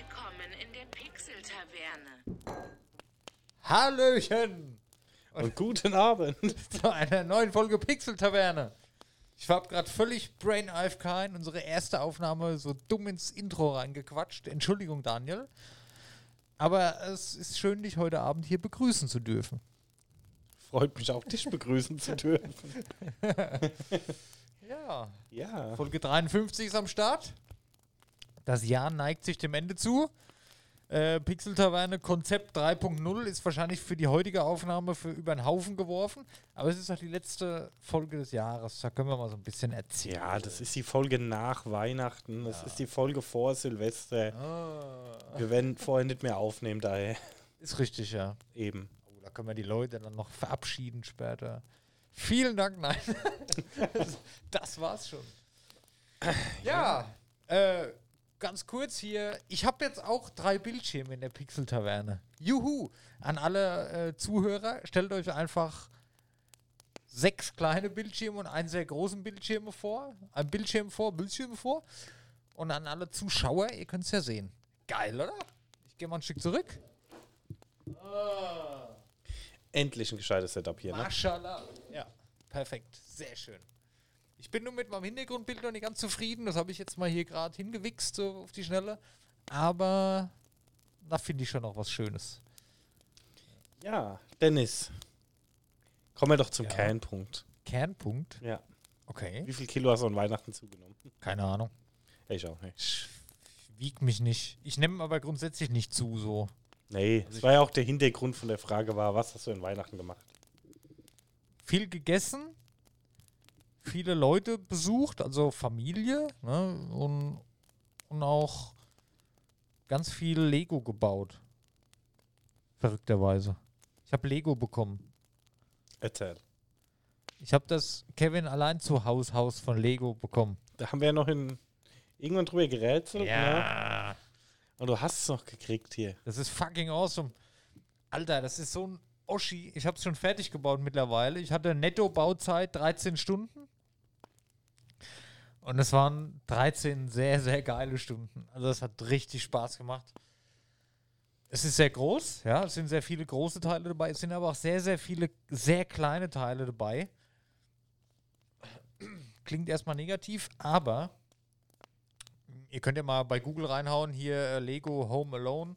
Willkommen in der Pixel-Taverne. Hallöchen Und guten Abend. zu einer neuen Folge Pixel Taverne. Ich habe gerade völlig Brain AFK in unsere erste Aufnahme so dumm ins Intro reingequatscht. Entschuldigung, Daniel. Aber es ist schön, dich heute Abend hier begrüßen zu dürfen. Freut mich auch, dich begrüßen zu dürfen. Ja, Ja. Folge 53 ist am Start. Das Jahr neigt sich dem Ende zu. Äh, Pixel Taverne Konzept 3.0 ist wahrscheinlich für die heutige Aufnahme für über den Haufen geworfen. Aber es ist auch die letzte Folge des Jahres. Da können wir mal so ein bisschen erzählen. Ja, das ist die Folge nach Weihnachten. Das ist die Folge vor Silvester. Ah, Wir werden vorher nicht mehr aufnehmen, daher ist richtig, ja. eben. Oh, da können wir die Leute dann noch verabschieden später. Vielen Dank, nein. das, das war's schon. Ja, äh, ganz kurz hier. Ich habe jetzt auch drei Bildschirme in der Pixel-Taverne. Juhu! An alle äh, Zuhörer, stellt euch einfach sechs kleine Bildschirme und einen sehr großen Bildschirm vor. Ein Bildschirm vor, Bildschirme vor. Und an alle Zuschauer, ihr könnt es ja sehen. Geil, oder? Ich gehe mal ein Stück zurück. Endlich ein gescheites Setup hier, ne? Maschallah. Ja, perfekt. Sehr schön. Ich bin nur mit meinem Hintergrundbild noch nicht ganz zufrieden. Das habe ich jetzt mal hier gerade hingewichst, so auf die Schnelle. Aber da finde ich schon noch was Schönes. Ja, Dennis. Kommen wir doch zum Ja. Kernpunkt. Kernpunkt. Ja. Okay. Wie viel Kilo hast du an Weihnachten zugenommen? Keine Ahnung. Ich auch nicht. Ich wieg mich nicht. Ich nehme aber grundsätzlich nicht zu, so. Nee, das war ja auch der Hintergrund von der Frage war, was hast du in Weihnachten gemacht? Viel gegessen. Viele Leute besucht, also Familie. Ne? Und, und auch ganz viel Lego gebaut. Verrückterweise. Ich habe Lego bekommen. Erzähl. Ich habe das Kevin allein zu Haus Haus von Lego bekommen. Da haben wir ja noch in, irgendwann drüber gerätselt. Ne? Und du hast es noch gekriegt hier. Das ist fucking awesome. Alter, das ist so ein Oschi. Ich habe es schon fertig gebaut mittlerweile. Ich hatte Netto-Bauzeit 13 Stunden. Und es waren 13 sehr, sehr geile Stunden. Also es hat richtig Spaß gemacht. Es ist sehr groß, ja, es sind sehr viele große Teile dabei, es sind aber auch sehr, sehr viele sehr kleine Teile dabei. Klingt erstmal negativ, aber ihr könnt ja mal bei Google reinhauen, hier äh, Lego Home Alone.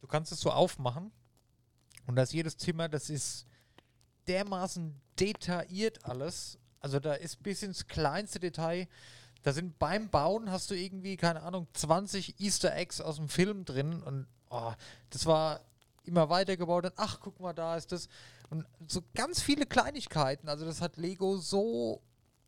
Du kannst es so aufmachen und das jedes Zimmer, das ist dermaßen detailliert alles. Also da ist bis ins kleinste Detail. Da sind beim Bauen hast du irgendwie, keine Ahnung, 20 Easter Eggs aus dem Film drin und oh, das war immer weitergebaut. Und ach, guck mal, da ist das. Und so ganz viele Kleinigkeiten. Also das hat Lego so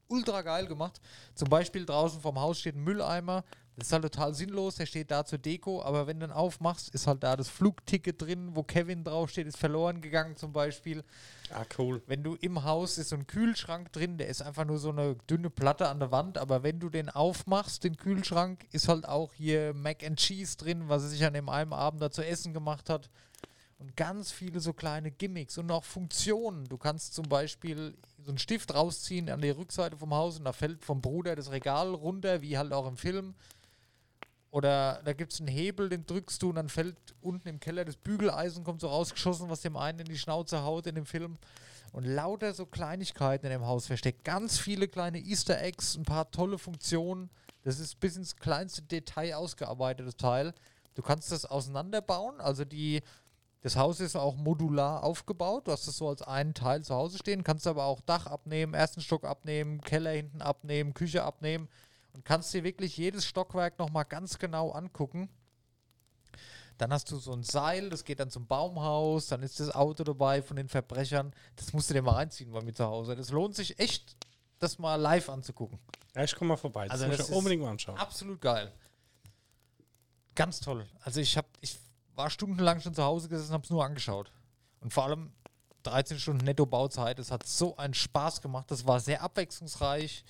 ultra geil gemacht. Zum Beispiel draußen vom Haus steht ein Mülleimer. Das ist halt total sinnlos. Der steht da zur Deko. Aber wenn du ihn aufmachst, ist halt da das Flugticket drin, wo Kevin draufsteht, ist verloren gegangen zum Beispiel. Ah, cool. Wenn du im Haus ist so ein Kühlschrank drin, der ist einfach nur so eine dünne Platte an der Wand, aber wenn du den aufmachst, den Kühlschrank, ist halt auch hier Mac and Cheese drin, was er sich an dem einen Abend da zu essen gemacht hat. Und ganz viele so kleine Gimmicks und auch Funktionen. Du kannst zum Beispiel so einen Stift rausziehen an die Rückseite vom Haus und da fällt vom Bruder das Regal runter, wie halt auch im Film. Oder da gibt es einen Hebel, den drückst du und dann fällt unten im Keller das Bügeleisen, kommt so rausgeschossen, was dem einen in die Schnauze haut in dem Film. Und lauter so Kleinigkeiten in dem Haus versteckt. Ganz viele kleine Easter Eggs, ein paar tolle Funktionen. Das ist bis ins kleinste Detail ausgearbeitetes Teil. Du kannst das auseinanderbauen. Also die, das Haus ist auch modular aufgebaut. Du hast es so als einen Teil zu Hause stehen, kannst aber auch Dach abnehmen, ersten Stock abnehmen, Keller hinten abnehmen, Küche abnehmen und kannst dir wirklich jedes Stockwerk nochmal ganz genau angucken. Dann hast du so ein Seil, das geht dann zum Baumhaus, dann ist das Auto dabei von den Verbrechern. Das musst du dir mal reinziehen bei mir zu Hause. Das lohnt sich echt, das mal live anzugucken. Ja, ich komme mal vorbei. Das Also muss das ich unbedingt mal anschauen. Absolut geil. Ganz toll. Also ich habe, ich war stundenlang schon zu Hause gesessen, habe es nur angeschaut. Und vor allem 13 Stunden Netto-Bauzeit. Es hat so einen Spaß gemacht. Das war sehr abwechslungsreich.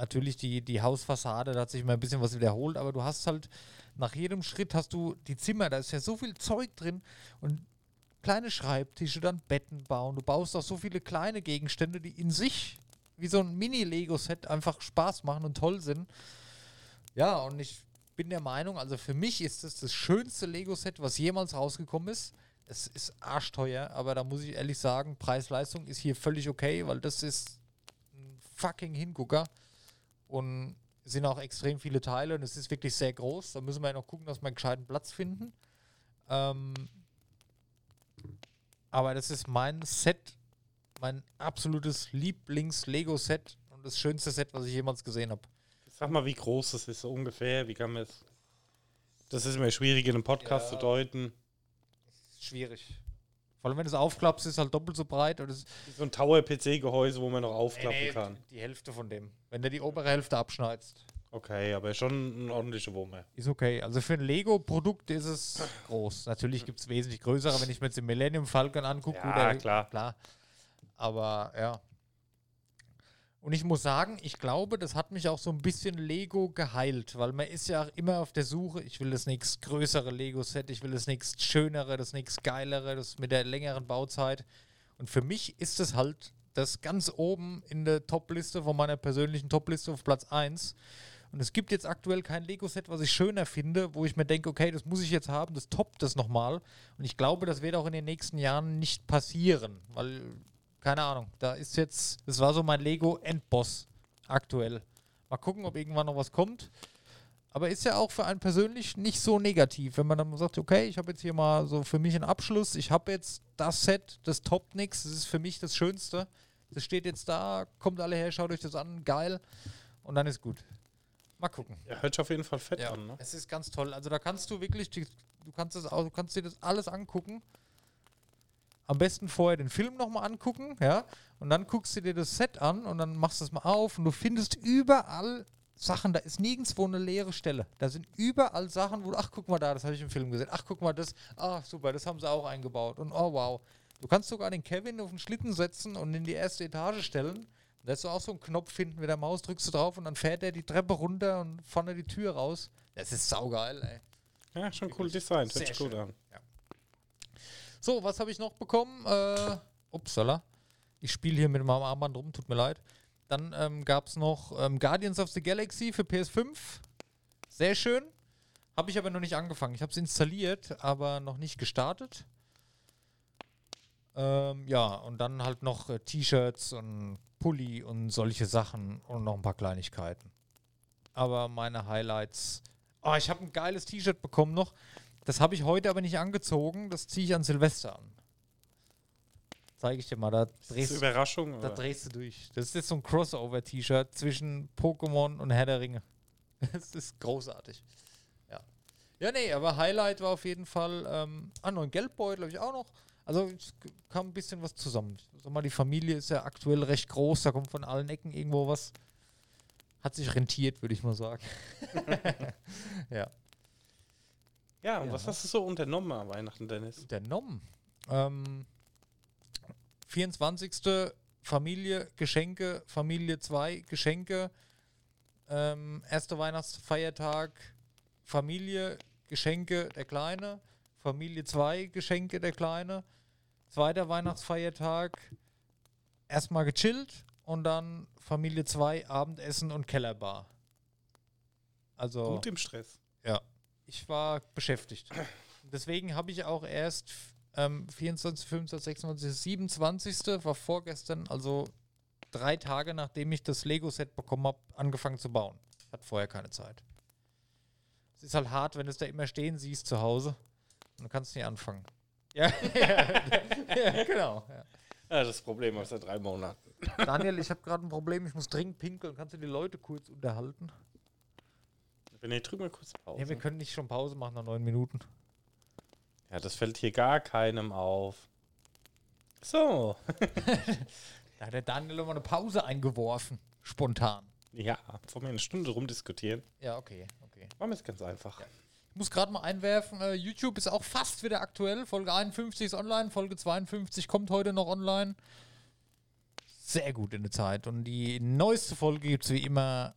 Natürlich die, die Hausfassade, da hat sich immer ein bisschen was wiederholt, aber du hast halt nach jedem Schritt hast du die Zimmer, da ist ja so viel Zeug drin und kleine Schreibtische, dann Betten bauen. Du baust auch so viele kleine Gegenstände, die in sich wie so ein Mini-Lego-Set einfach Spaß machen und toll sind. Ja, und ich bin der Meinung, also für mich ist es das schönste Lego-Set, was jemals rausgekommen ist. Es ist arschteuer, aber da muss ich ehrlich sagen, Preis-Leistung ist hier völlig okay, weil das ist ein fucking Hingucker. Und es sind auch extrem viele Teile und es ist wirklich sehr groß. Da müssen wir ja noch gucken, dass wir einen gescheiten Platz finden. Ähm, aber das ist mein Set, mein absolutes Lieblings-Lego-Set und das schönste Set, was ich jemals gesehen habe. Sag mal, wie groß das ist, so ungefähr. Wie kann man es. Das ist immer schwierig in einem Podcast Ja. zu deuten. Schwierig. Vor allem, wenn du es aufklappst, ist es halt doppelt so breit. Es So ein Tower-PC-Gehäuse, wo man noch aufklappen kann. Die Hälfte von dem. Wenn du die obere Hälfte abschneidest. Okay, aber schon ein ordentlicher Wumme. Ist okay. Also für ein Lego-Produkt ist es groß. Natürlich gibt es wesentlich größere, wenn ich mir jetzt den Millennium Falcon angucke. Ja, klar. klar. Aber ja. Und ich muss sagen, ich glaube, das hat mich auch so ein bisschen Lego geheilt, weil man ist ja auch immer auf der Suche, ich will das nächst größere Lego-Set, ich will das nächst schönere, das nächst geilere, das mit der längeren Bauzeit. Und für mich ist es halt das ganz oben in der Top-Liste von meiner persönlichen Top-Liste auf Platz 1. Und es gibt jetzt aktuell kein Lego-Set, was ich schöner finde, wo ich mir denke, okay, das muss ich jetzt haben, das toppt das nochmal. Und ich glaube, das wird auch in den nächsten Jahren nicht passieren, weil, keine Ahnung, da ist jetzt, das war so mein Lego-Endboss aktuell. Mal gucken, ob irgendwann noch was kommt. Aber ist ja auch für einen persönlich nicht so negativ, wenn man dann sagt, okay, ich habe jetzt hier mal so für mich einen Abschluss, ich habe jetzt das Set, das toppt nix, das ist für mich das Schönste. Das steht jetzt da, kommt alle her, schaut euch das an, geil. Und dann ist gut. Mal gucken. Ja, hört sich auf jeden Fall fett Ja, an, ne? es ist ganz toll. Also da kannst du wirklich, du kannst das auch, du kannst dir das alles angucken. Am besten vorher den Film nochmal angucken, ja. Und dann guckst du dir das Set an und dann machst du es mal auf und du findest überall Sachen, da ist nirgendwo eine leere Stelle. Da sind überall Sachen, wo du, ach guck mal da, das habe ich im Film gesehen. Ach guck mal das, ah super, das haben sie auch eingebaut. Und oh wow. Du kannst sogar den Kevin auf den Schlitten setzen und in die erste Etage stellen. Da ist auch so ein Knopf hinten mit der Maus, drückst du drauf und dann fährt er die Treppe runter und vorne die Tür raus. Das ist saugeil, ey. Ja, schon cool Design. Hört sich gut schön. an. So, was habe ich noch bekommen? Äh, upsala. Ich spiele hier mit meinem Armband rum, tut mir leid. Dann ähm, gab es noch ähm, Guardians of the Galaxy für PS5. Sehr schön. Habe ich aber noch nicht angefangen. Ich habe es installiert, aber noch nicht gestartet. Ähm, ja, und dann halt noch äh, T-Shirts und Pulli und solche Sachen und noch ein paar Kleinigkeiten. Aber meine Highlights. Oh, ich habe ein geiles T-Shirt bekommen noch. Das habe ich heute aber nicht angezogen. Das ziehe ich an Silvester an. Zeige ich dir mal. Da Ist das drehst, eine Überraschung? da drehst du durch. Das ist jetzt so ein Crossover-T-Shirt zwischen Pokémon und Herr der Ringe. Das ist großartig. Ja. Ja, nee, aber Highlight war auf jeden Fall. Ähm, ah, noch ein Geldbeutel habe ich auch noch. Also es kam ein bisschen was zusammen. Sag mal, die Familie ist ja aktuell recht groß. Da kommt von allen Ecken irgendwo was. Hat sich rentiert, würde ich mal sagen. ja. Ja, und Ja. was hast du so unternommen an Weihnachten, Dennis? unternommen. Ähm, 24. Familie, Geschenke, Familie 2, Geschenke. Ähm, erster Weihnachtsfeiertag, Familie, Geschenke, der Kleine. Familie 2, Geschenke, der Kleine. Zweiter Weihnachtsfeiertag, erstmal gechillt und dann Familie 2, Abendessen und Kellerbar. Also Gut im Stress. ja, ich war beschäftigt. Deswegen habe ich auch erst ähm, 24, 25, 26, 27. war vorgestern, also drei Tage nachdem ich das Lego-Set bekommen habe, angefangen zu bauen. Ich hatte vorher keine Zeit. Es ist halt hart, wenn du es da immer stehen siehst zu Hause und du kannst nicht anfangen. Ja, ja, genau. Ja. Ja, das Problem aus seit drei Monaten. Daniel, ich habe gerade ein Problem, ich muss dringend pinkeln. Kannst du die Leute kurz unterhalten? Wenn ihr drück mal kurz Pause. Ja, wir können nicht schon Pause machen nach neun Minuten. Ja, das fällt hier gar keinem auf. So. Da hat der Daniel immer eine Pause eingeworfen. Spontan. Ja, vor mir eine Stunde rumdiskutieren. Ja, okay, okay. Machen wir es ganz einfach. Ich muss gerade mal einwerfen, äh, YouTube ist auch fast wieder aktuell. Folge 51 ist online, Folge 52 kommt heute noch online. Sehr gut in der Zeit. Und die neueste Folge gibt es wie immer.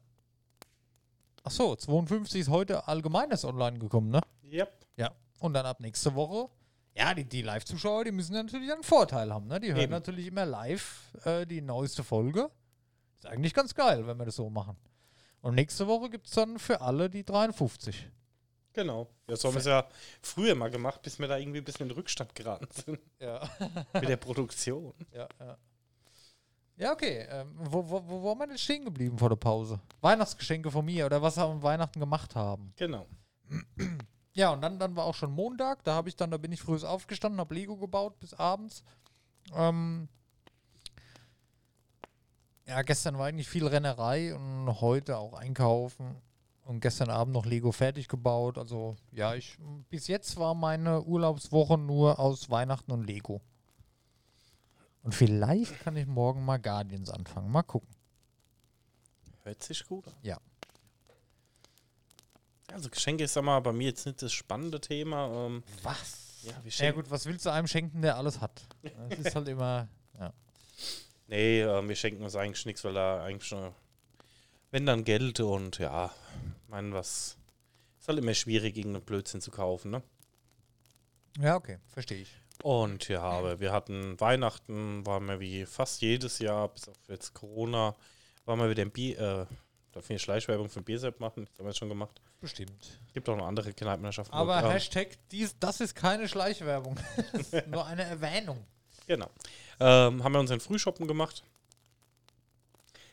Achso, 52 ist heute allgemeines online gekommen, ne? Yep. Ja. Und dann ab nächste Woche. Ja, die, die Live-Zuschauer, die müssen natürlich einen Vorteil haben, ne? Die hören Eben. natürlich immer live äh, die neueste Folge. Ist eigentlich ganz geil, wenn wir das so machen. Und nächste Woche gibt es dann für alle die 53. Genau. Ja, so haben wir es ja früher mal gemacht, bis wir da irgendwie ein bisschen in den Rückstand geraten sind Ja. mit der Produktion. Ja, ja. Ja, okay. Ähm, wo, wo, wo waren wir denn stehen geblieben vor der Pause? Weihnachtsgeschenke von mir oder was wir am Weihnachten gemacht haben. Genau. Ja, und dann, dann war auch schon Montag. Da habe ich dann, da bin ich früh aufgestanden, habe Lego gebaut bis abends. Ähm, ja, gestern war eigentlich viel Rennerei und heute auch einkaufen. Und gestern Abend noch Lego fertig gebaut. Also ja, ich bis jetzt war meine Urlaubswoche nur aus Weihnachten und Lego. Und vielleicht kann ich morgen mal Guardians anfangen. Mal gucken. Hört sich gut an. Ja. Also Geschenke ist sag mal bei mir jetzt nicht das spannende Thema. Ähm, Was? ja, Ja gut, was willst du einem schenken, der alles hat? Das ist halt immer. nee, äh, wir schenken uns eigentlich nichts, weil da eigentlich schon, wenn dann Geld und ja, ich meine, was ist halt immer schwierig, irgendeinen Blödsinn zu kaufen, ne? Ja, okay, verstehe ich. Und ja, aber wir hatten Weihnachten, waren wir wie fast jedes Jahr, bis auf jetzt Corona, waren wir wieder im Bier, äh, darf ich eine Schleichwerbung für Biersepp machen? Das haben wir jetzt schon gemacht. Bestimmt. Gibt auch noch andere Kneipenmannschaften. Aber ähm, Hashtag, dies, das ist keine Schleichwerbung. Das ist nur eine Erwähnung. Genau. Ähm, haben wir unseren Frühshoppen gemacht.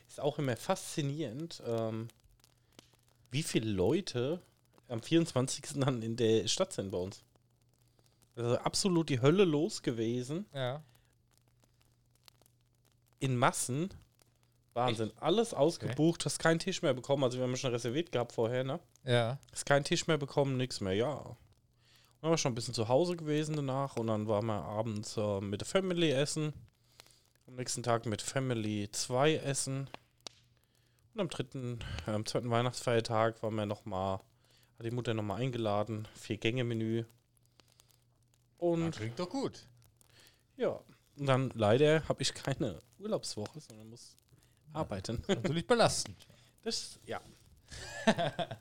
Ist auch immer faszinierend, ähm, wie viele Leute am 24. dann in der Stadt sind bei uns. Also absolut die Hölle los gewesen. Ja. In Massen. Wahnsinn. Alles ausgebucht, hast keinen Tisch mehr bekommen. Also wir haben schon reserviert gehabt vorher, ne? Ja. Hast keinen Tisch mehr bekommen, nichts mehr, ja. Dann waren wir schon ein bisschen zu Hause gewesen danach und dann waren wir abends äh, mit der Family essen. Am nächsten Tag mit Family 2 essen. Und am dritten, äh, am zweiten Weihnachtsfeiertag waren wir nochmal, hat die Mutter nochmal eingeladen, Vier-Gänge-Menü. Und klingt doch gut. ja, und dann leider habe ich keine Urlaubswoche, sondern muss arbeiten. Natürlich belastend. Das, ja.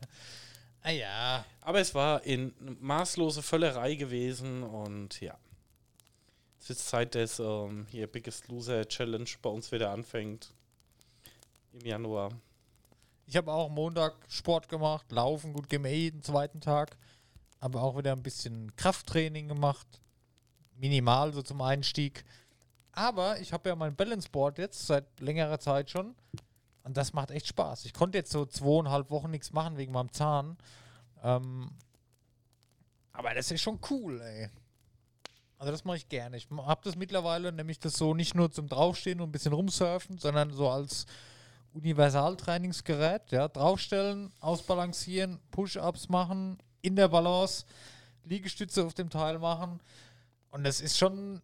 Ah ja. Aber es war in maßlose Völlerei gewesen und ja. Es ist Zeit, dass ähm, hier Biggest Loser Challenge bei uns wieder anfängt. Im Januar. Ich habe auch Montag Sport gemacht, laufen, gut gemäht jeden zweiten Tag. Aber auch wieder ein bisschen Krafttraining gemacht. Minimal so zum Einstieg. Aber ich habe ja mein Balance Board jetzt seit längerer Zeit schon. Und das macht echt Spaß. Ich konnte jetzt so zweieinhalb Wochen nichts machen wegen meinem Zahn. Ähm, aber das ist schon cool, ey. Also das mache ich gerne. Ich habe das mittlerweile, nämlich das so nicht nur zum Draufstehen und ein bisschen rumsurfen, sondern so als Universaltrainingsgerät. Ja, draufstellen, ausbalancieren, Push-ups machen, in der Balance, Liegestütze auf dem Teil machen. Und das ist schon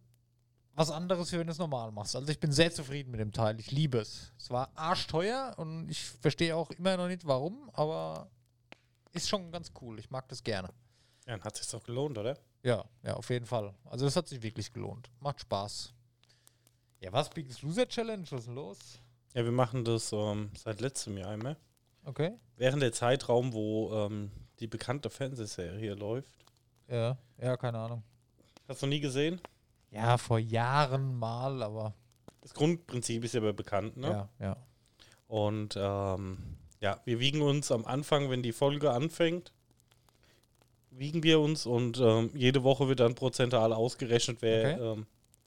was anderes, wenn du es normal machst. Also ich bin sehr zufrieden mit dem Teil. Ich liebe es. Es war arschteuer und ich verstehe auch immer noch nicht warum, aber ist schon ganz cool. Ich mag das gerne. Ja, dann hat sich doch gelohnt, oder? Ja, ja, auf jeden Fall. Also das hat sich wirklich gelohnt. Macht Spaß. Ja, was? Biggest Loser Challenge? Was ist denn los? Ja, wir machen das ähm, seit letztem Jahr immer. Okay. Während der Zeitraum, wo ähm, die bekannte Fernsehserie läuft. Ja, ja, keine Ahnung. Hast du noch nie gesehen? Ja, vor Jahren mal, aber Das Grundprinzip ist ja aber bekannt, ne? ja, ja. Und ähm, ja, wir wiegen uns am Anfang, wenn die Folge anfängt, wiegen wir uns und ähm, jede Woche wird dann prozentual ausgerechnet, wer Okay. ähm,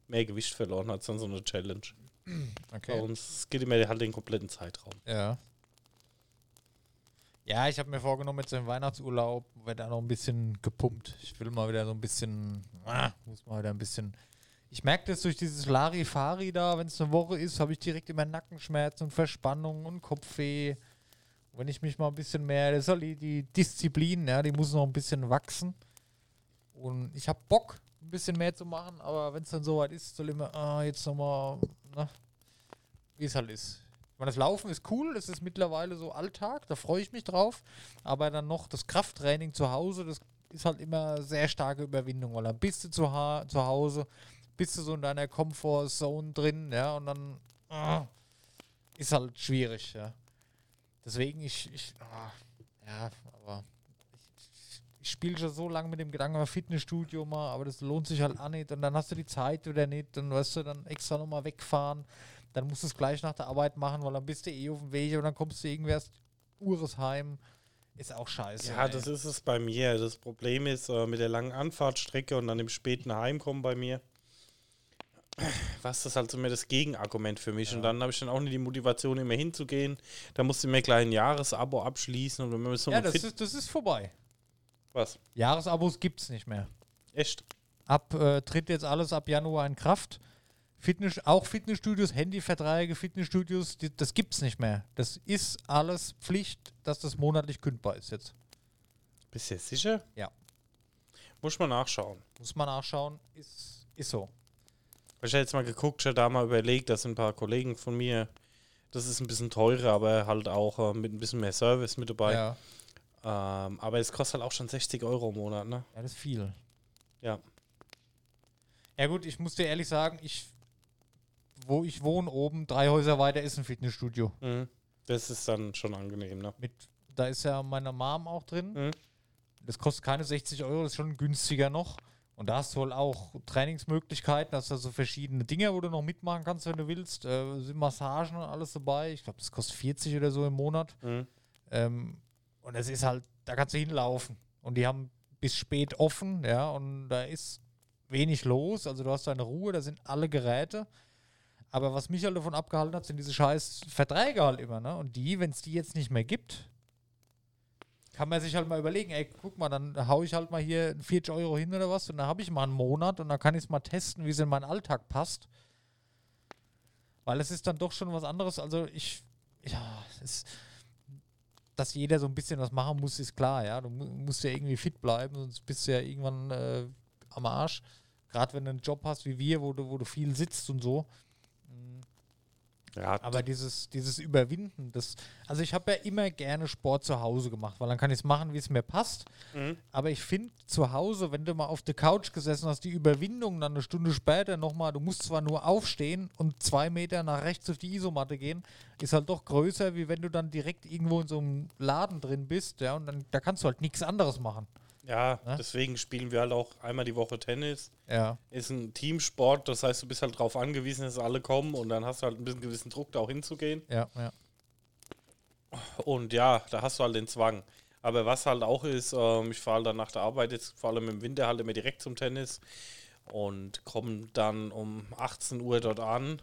mehr Gewicht verloren hat. Das ist dann so eine Challenge. Bei Okay. uns es geht immer halt den kompletten Zeitraum. Ja. Ja, ich habe mir vorgenommen, jetzt im Weihnachtsurlaub wird da noch ein bisschen gepumpt. Ich will mal wieder so ein bisschen, ah, muss mal wieder ein bisschen. Ich merke das durch dieses Larifari da, wenn es eine Woche ist, habe ich direkt immer Nackenschmerzen und Verspannung und Kopfweh. Wenn ich mich mal ein bisschen mehr, das soll die, die Disziplin, ja, die muss noch ein bisschen wachsen. Und ich habe Bock, ein bisschen mehr zu machen, aber wenn es dann soweit ist, soll immer, ah, jetzt nochmal, na, wie es halt ist. Meine, das Laufen ist cool, das ist mittlerweile so Alltag, da freue ich mich drauf. Aber dann noch das Krafttraining zu Hause, das ist halt immer sehr starke Überwindung, weil dann bist du zu, ha zu Hause, bist du so in deiner Comfort-Zone drin, ja, und dann ah, ist halt schwierig, ja. Deswegen, ich, ich ah, ja, aber ich, spiele schon so lange mit dem Gedanken, Fitnessstudio mal, aber das lohnt sich halt auch nicht. Und dann hast du die Zeit oder nicht, dann weißt du, dann extra nochmal wegfahren. Dann musst du es gleich nach der Arbeit machen, weil dann bist du eh auf dem Weg und dann kommst du irgendwie erst Uresheim. Ist auch scheiße. Ja, ey. das ist es bei mir. Das Problem ist äh, mit der langen Anfahrtstrecke und dann im späten Heimkommen bei mir. Was das halt so mehr das Gegenargument für mich. Und dann habe ich dann auch nicht die Motivation, immer hinzugehen. Da musste ich mir gleich ein Jahresabo abschließen und wenn so Ja, das Fit ist, das ist vorbei. was? Jahresabos gibt es nicht mehr. Echt? Ab äh, tritt jetzt alles ab Januar in Kraft. Fitness, auch Fitnessstudios, Handyverträge, Fitnessstudios, die, das gibt es nicht mehr. Das ist alles Pflicht, dass das monatlich kündbar ist jetzt. Bist du jetzt sicher? Ja. Muss man nachschauen. Muss man nachschauen, ist, ist so. Ich habe jetzt mal geguckt, ich habe da mal überlegt, das sind ein paar Kollegen von mir. Das ist ein bisschen teurer, aber halt auch äh, mit ein bisschen mehr Service mit dabei. Ja. Ähm, aber es kostet halt auch schon 60 Euro im Monat, ne? ja, das ist viel. Ja. Ja gut, ich muss dir ehrlich sagen, ich, wo ich wohne oben, drei Häuser weiter ist ein Fitnessstudio. Mhm. Das ist dann schon angenehm, ne? Mit, da ist ja meine Mom auch drin. Mhm. Das kostet keine 60 Euro, das ist schon günstiger noch. Und da hast du wohl auch Trainingsmöglichkeiten, hast da so verschiedene Dinge, wo du noch mitmachen kannst, wenn du willst. Äh, sind Massagen und alles dabei. Ich glaube, das kostet 40 oder so im Monat. Mhm. Ähm, und es ist halt, da kannst du hinlaufen. Und die haben bis spät offen, ja, und da ist wenig los. Also du hast deine Ruhe, da sind alle Geräte. Aber was mich halt davon abgehalten hat, sind diese scheiß Verträge halt immer, ne? Und die, wenn es die jetzt nicht mehr gibt, kann man sich halt mal überlegen, ey, guck mal, dann hau ich halt mal hier 40 Euro hin oder was und dann habe ich mal einen Monat und dann kann ich es mal testen, wie es in meinen Alltag passt. Weil es ist dann doch schon was anderes. Also ich, ja, es dass jeder so ein bisschen was machen muss, ist klar, ja. Du mu musst ja irgendwie fit bleiben, sonst bist du ja irgendwann äh, am Arsch. Gerade wenn du einen Job hast wie wir, wo du, wo du viel sitzt und so. Ja, Aber dieses, dieses Überwinden, das, also ich habe ja immer gerne Sport zu Hause gemacht, weil dann kann ich es machen, wie es mir passt. Mhm. Aber ich finde zu Hause, wenn du mal auf der Couch gesessen hast, die Überwindung dann eine Stunde später nochmal, du musst zwar nur aufstehen und zwei Meter nach rechts auf die Isomatte gehen, ist halt doch größer, wie wenn du dann direkt irgendwo in so einem Laden drin bist, ja, und dann da kannst du halt nichts anderes machen. Ja Ne? deswegen spielen wir halt auch einmal die Woche Tennis. Ja. Ist ein Teamsport, das heißt, du bist halt darauf angewiesen, dass alle kommen und dann hast du halt ein bisschen gewissen Druck, da auch hinzugehen. Ja, ja. Und ja, da hast du halt den Zwang. Aber was halt auch ist, ähm, ich fahre halt dann nach der Arbeit jetzt vor allem im Winter halt immer direkt zum Tennis und komme dann um 18 Uhr dort an.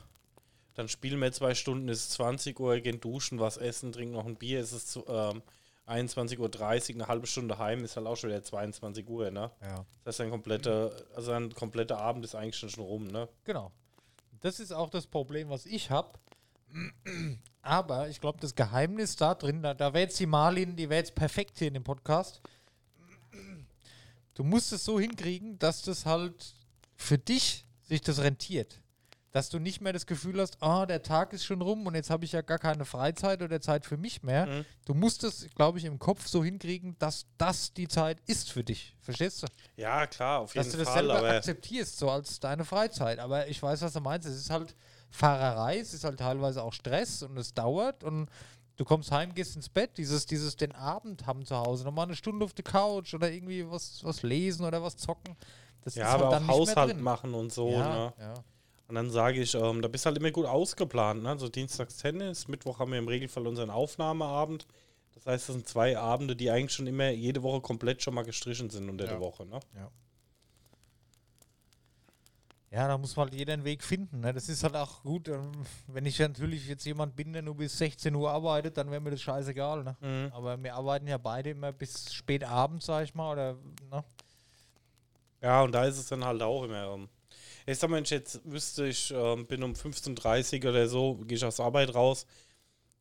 Dann spielen wir zwei Stunden, ist es 20 Uhr, gehen duschen, was essen, trinken noch ein Bier, ist es zu, ähm, 21.30 Uhr, eine halbe Stunde heim, ist halt auch schon wieder 22 Uhr, ne? ja. Das heißt, ein kompletter, also ein kompletter Abend ist eigentlich schon schon rum, ne? Genau. Das ist auch das Problem, was ich habe. Aber ich glaube, das Geheimnis da drin, da, da wäre jetzt die Marlin, die wäre jetzt perfekt hier in dem Podcast. Du musst es so hinkriegen, dass das halt für dich sich das rentiert. Dass du nicht mehr das Gefühl hast, ah, der Tag ist schon rum und jetzt habe ich ja gar keine Freizeit oder Zeit für mich mehr. Mhm. Du musst es, glaube ich, im Kopf so hinkriegen, dass das die Zeit ist für dich. Verstehst du? Ja, klar, auf dass jeden du das Fall, selber akzeptierst, so als deine Freizeit. Aber ich weiß, was du meinst. Es ist halt Fahrerei, es ist halt teilweise auch Stress und es dauert und du kommst heim, gehst ins Bett, dieses, dieses den Abend haben zu Hause, nochmal eine Stunde auf der Couch oder irgendwie was, was lesen oder was zocken. Das ja, ist halt aber dann auch nicht mehr Haushalt machen und so, ja, ne? ja. Und dann sage ich, ähm, da bist du halt immer gut ausgeplant. Ne? Also Dienstags Tennis, Mittwoch haben wir im Regelfall unseren Aufnahmeabend. Das heißt, das sind zwei Abende, die eigentlich schon immer jede Woche komplett schon mal gestrichen sind unter Ja. der Woche. Ne? Ja, da muss halt jeder einen Weg finden. Ne? Das ist halt auch gut. ähm, Wenn ich natürlich jetzt jemand bin, der nur bis 16 Uhr arbeitet, dann wäre mir das scheißegal. Ne? Mhm. Aber wir arbeiten ja beide immer bis spät abends, sag ich mal. Oder, ne? Ja, und da ist es dann halt auch immer. Ähm, ich sag mal, wenn ich jetzt wüsste, ich ähm, bin um 15.30 Uhr oder so, gehe ich aus der Arbeit raus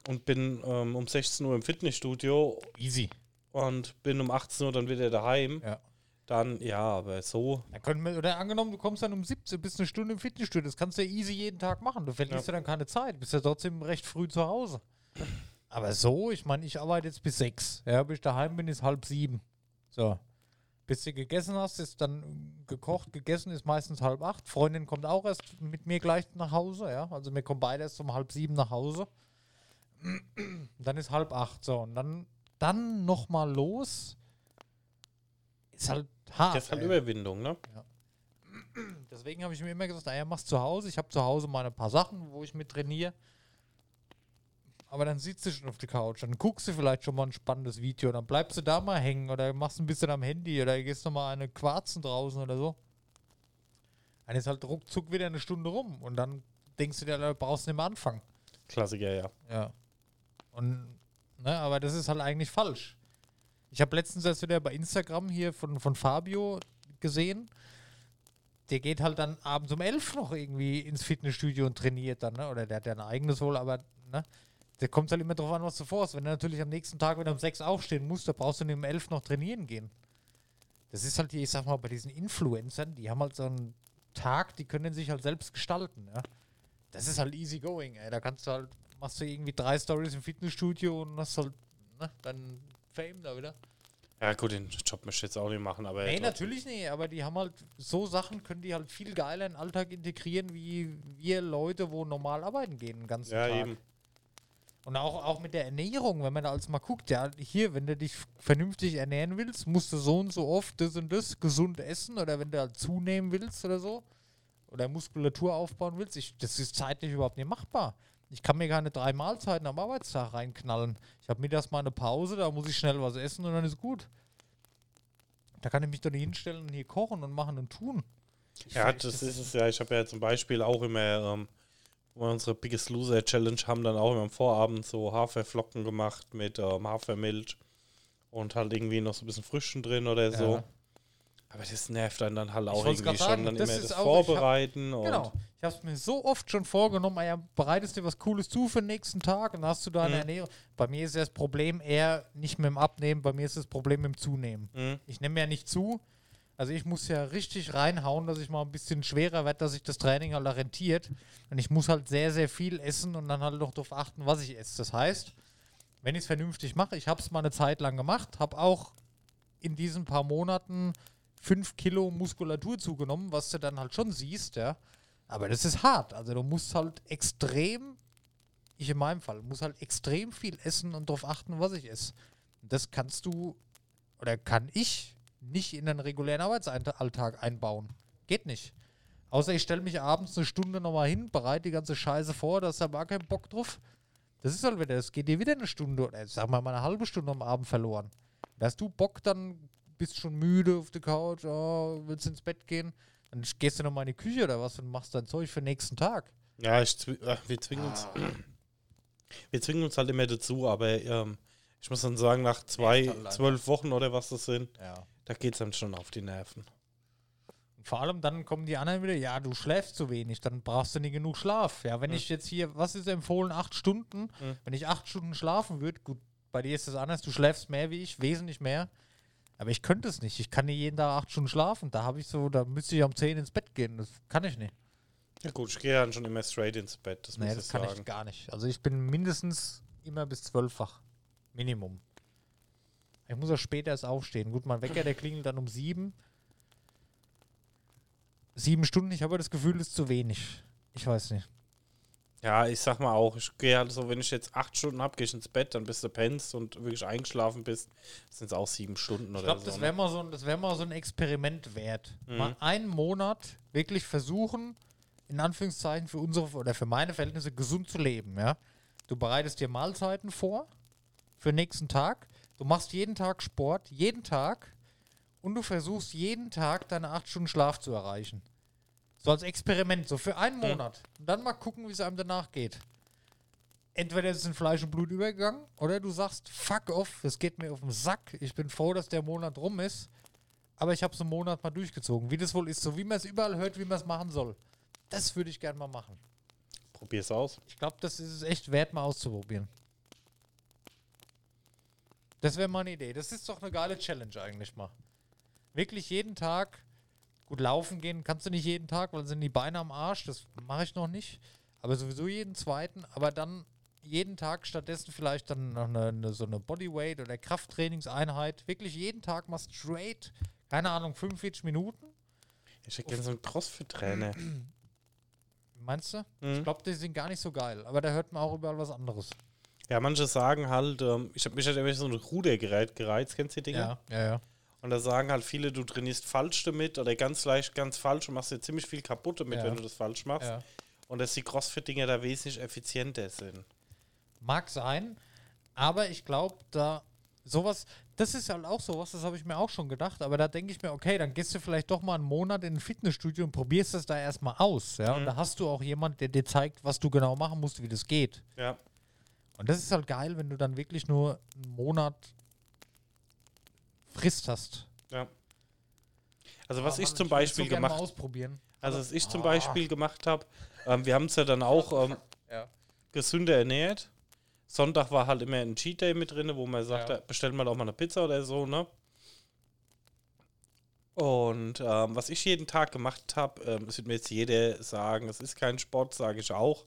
und bin ähm, um 16 Uhr im Fitnessstudio Easy. und bin um 18 Uhr dann wieder daheim, Ja. dann ja, aber so. Dann können wir, oder angenommen, du kommst dann um 17 bis eine Stunde im Fitnessstudio. Das kannst du ja easy jeden Tag machen. Du verlierst ja, dann keine Zeit. Bist ja trotzdem recht früh zu Hause. Aber so, ich meine, ich arbeite jetzt bis sechs. Ja, bis ich daheim bin, ist halb sieben. So. Bis du gegessen hast, ist dann gekocht, gegessen ist meistens halb acht. Freundin kommt auch erst mit mir gleich nach Hause, ja. Also wir kommen beide erst um halb sieben nach Hause. dann ist halb acht. So, und dann, dann nochmal los. Ist halt hart. Das ist halt ey. Überwindung, ne? Deswegen habe ich mir immer gesagt, naja, mach's zu Hause. Ich habe zu Hause meine paar Sachen, wo ich mit trainiere. Aber dann sitzt du schon auf der Couch, dann guckst du vielleicht schon mal ein spannendes Video, dann bleibst du da mal hängen oder machst ein bisschen am Handy oder gehst noch mal eine Quarzen draußen oder so. Dann ist halt ruckzuck wieder eine Stunde rum und dann denkst du dir, da brauchst du nicht mehr anfangen. Klassiker, ja. Ja. Und, ne, aber das ist halt eigentlich falsch. Ich habe letztens erst wieder bei Instagram hier von, von Fabio gesehen. Der geht halt dann abends um elf noch irgendwie ins Fitnessstudio und trainiert dann, ne? Oder der hat ja ein eigenes wohl, aber ne? Der kommt halt immer drauf an, was du vorhast. Wenn du natürlich am nächsten Tag wieder um sechs aufstehen musst, da brauchst du nicht um elf noch trainieren gehen. Das ist halt, die, ich sag mal, bei diesen Influencern, die haben halt so einen Tag, die können sich halt selbst gestalten, ja. Das ist halt easy going, ey. Da kannst du halt, machst du irgendwie drei Stories im Fitnessstudio und hast halt, ne, dann Fame da wieder. Ja, gut, den Job möchte ich jetzt auch nicht machen, aber. Nee, natürlich nicht, aber die haben halt, so Sachen können die halt viel geiler in den Alltag integrieren, wie wir Leute, wo normal arbeiten gehen den ganzen Ja, Tag. eben. Und auch, auch mit der Ernährung, wenn man da alles mal guckt, ja, hier, wenn du dich vernünftig ernähren willst, musst du so und so oft das und das gesund essen oder wenn du halt zunehmen willst oder so oder Muskulatur aufbauen willst, ich, das ist zeitlich überhaupt nicht machbar. Ich kann mir keine drei Mahlzeiten am Arbeitstag reinknallen. Ich habe mittags mal eine Pause, da muss ich schnell was essen und dann ist gut. Da kann ich mich doch nicht hinstellen und hier kochen und machen und tun. Ja, das ist es ja. Ich habe ja zum Beispiel auch immer, ähm, wir unsere Biggest Loser Challenge haben, dann auch immer am Vorabend so Haferflocken gemacht mit ähm, Hafermilch und halt irgendwie noch so ein bisschen Früchten drin oder so. Ja. Aber das nervt einen dann halt auch irgendwie grad sagen, schon. Dann das immer das auch- ich hab- Vorbereiten und Genau. Ich habe es mir so oft schon vorgenommen, ja, bereitest dir was Cooles zu für den nächsten Tag und dann hast du deine Mhm. Ernährung. Bei mir ist das Problem eher nicht mit dem Abnehmen, bei mir ist das Problem mit dem Zunehmen. Mhm. Ich nehme ja nicht zu. Also ich muss ja richtig reinhauen, dass ich mal ein bisschen schwerer werde, dass sich das Training halt rentiert. Und ich muss halt sehr, sehr viel essen und dann halt noch darauf achten, was ich esse. Das heißt, wenn ich es vernünftig mache, ich habe es mal eine Zeit lang gemacht, habe auch in diesen paar Monaten fünf Kilo Muskulatur zugenommen, was du dann halt schon siehst, ja. Aber das ist hart. Also du musst halt extrem, ich in meinem Fall, muss halt extrem viel essen und darauf achten, was ich esse. Das kannst du oder kann ich nicht in einen regulären Arbeitsalltag einbauen. Geht nicht. Außer ich stelle mich abends eine Stunde nochmal hin, bereite die ganze Scheiße vor, da ist da gar kein Bock drauf. Das ist halt wieder, es geht dir wieder eine Stunde oder sag mal mal eine halbe Stunde am Abend verloren. Da hast du Bock, dann bist schon müde auf der Couch, oh, willst ins Bett gehen, dann gehst du nochmal in die Küche oder was und machst dein Zeug für den nächsten Tag. Ja, zwi- ach, wir zwingen uns. Ah. Wir zwingen uns halt immer dazu, aber ähm, ich muss dann sagen, nach zwei, zwölf Wochen oder was das sind, Ja. Da geht es dann schon auf die Nerven. Und vor allem dann kommen die anderen wieder, ja, du schläfst zu wenig, dann brauchst du nicht genug Schlaf. Ja, wenn ich jetzt hier, was ist empfohlen, acht Stunden, Mhm. wenn ich acht Stunden schlafen würde, gut, bei dir ist das anders, du schläfst mehr wie ich, wesentlich mehr. Aber ich könnte es nicht. Ich kann nicht jeden Tag acht Stunden schlafen. Da habe ich so, da müsste ich um zehn ins Bett gehen. Das kann ich nicht. Ja gut, ich gehe dann schon immer straight ins Bett, das Nee, muss das ich kann sagen. ich gar nicht. Also ich bin mindestens immer bis zwölffach. Minimum. Ich muss auch später erst aufstehen. Gut, mein Wecker, der klingelt dann um sieben. Sieben Stunden, ich habe das Gefühl, das ist zu wenig. Ich weiß nicht. Ja, ich sag mal auch, ich gehe halt so, wenn ich jetzt acht Stunden habe, gehe ich ins Bett, dann bis du pennst und wirklich eingeschlafen bist, sind es auch sieben Stunden Ich oder glaube, so. das ne? wäre mal, so, ein- das wär mal so ein Experiment wert. Mhm. Mal einen Monat wirklich versuchen, in Anführungszeichen für unsere oder für meine Verhältnisse gesund zu leben. Ja? Du bereitest dir Mahlzeiten vor für den nächsten Tag. Du machst jeden Tag Sport, jeden Tag. Und du versuchst jeden Tag deine acht Stunden Schlaf zu erreichen. So als Experiment, so für einen Monat. Und dann mal gucken, wie es einem danach geht. Entweder ist es in Fleisch und Blut übergegangen oder du sagst, fuck off, das geht mir auf den Sack. Ich bin froh, dass der Monat rum ist. Aber ich habe es einen Monat mal durchgezogen. Wie das wohl ist, so wie man es überall hört, wie man es machen soll. Das würde ich gerne mal machen. Probier's aus. Ich glaube, das ist es echt wert, mal auszuprobieren. Das wäre mal eine Idee. Das ist doch eine geile Challenge eigentlich mal. Wirklich jeden Tag. Gut, laufen gehen kannst du nicht jeden Tag, weil sind die Beine am Arsch. Das mache ich noch nicht. Aber sowieso jeden zweiten. Aber dann jeden Tag stattdessen vielleicht dann noch eine, eine, so eine Bodyweight- oder Krafttrainingseinheit. Wirklich jeden Tag mal straight, keine Ahnung, 45 Minuten. Ich hätte gerne so einen Crossfit-Trainer. Meinst du? Mhm. Ich glaube, die sind gar nicht so geil. Aber da hört man auch überall was anderes. Ja, manche sagen halt, ähm, ich habe mich halt immer so ein Rudergerät gereizt, kennst du die Dinger? ja, ja. Und da sagen halt viele, du trainierst falsch damit oder ganz leicht, ganz falsch und machst dir ziemlich viel kaputt damit, Ja. wenn du das falsch machst. ja. Und dass die Crossfit-Dinger da wesentlich effizienter sind. Mag sein, aber ich glaube, da sowas, das ist halt auch sowas, das habe ich mir auch schon gedacht, aber da denke ich mir, okay, dann gehst du vielleicht doch mal einen Monat in ein Fitnessstudio und probierst das da erstmal aus, ja, und Mhm. da hast du auch jemand, der dir zeigt, was du genau machen musst, wie das geht. Ja. Und das ist halt geil, wenn du dann wirklich nur einen Monat Frist hast. ja. Also was Aber ich Mann, zum Beispiel so gern mal gemacht ausprobieren. Also was ich zum Ah. Beispiel gemacht habe, ähm, wir haben es ja dann auch ähm, Ja. gesünder ernährt. Sonntag war halt immer ein Cheat Day mit drin, wo man sagt, Ja. ja. bestellen wir doch mal eine Pizza oder so, ne? Und ähm, was ich jeden Tag gemacht habe, ähm, das wird mir jetzt jeder sagen, es ist kein Sport, sage ich auch,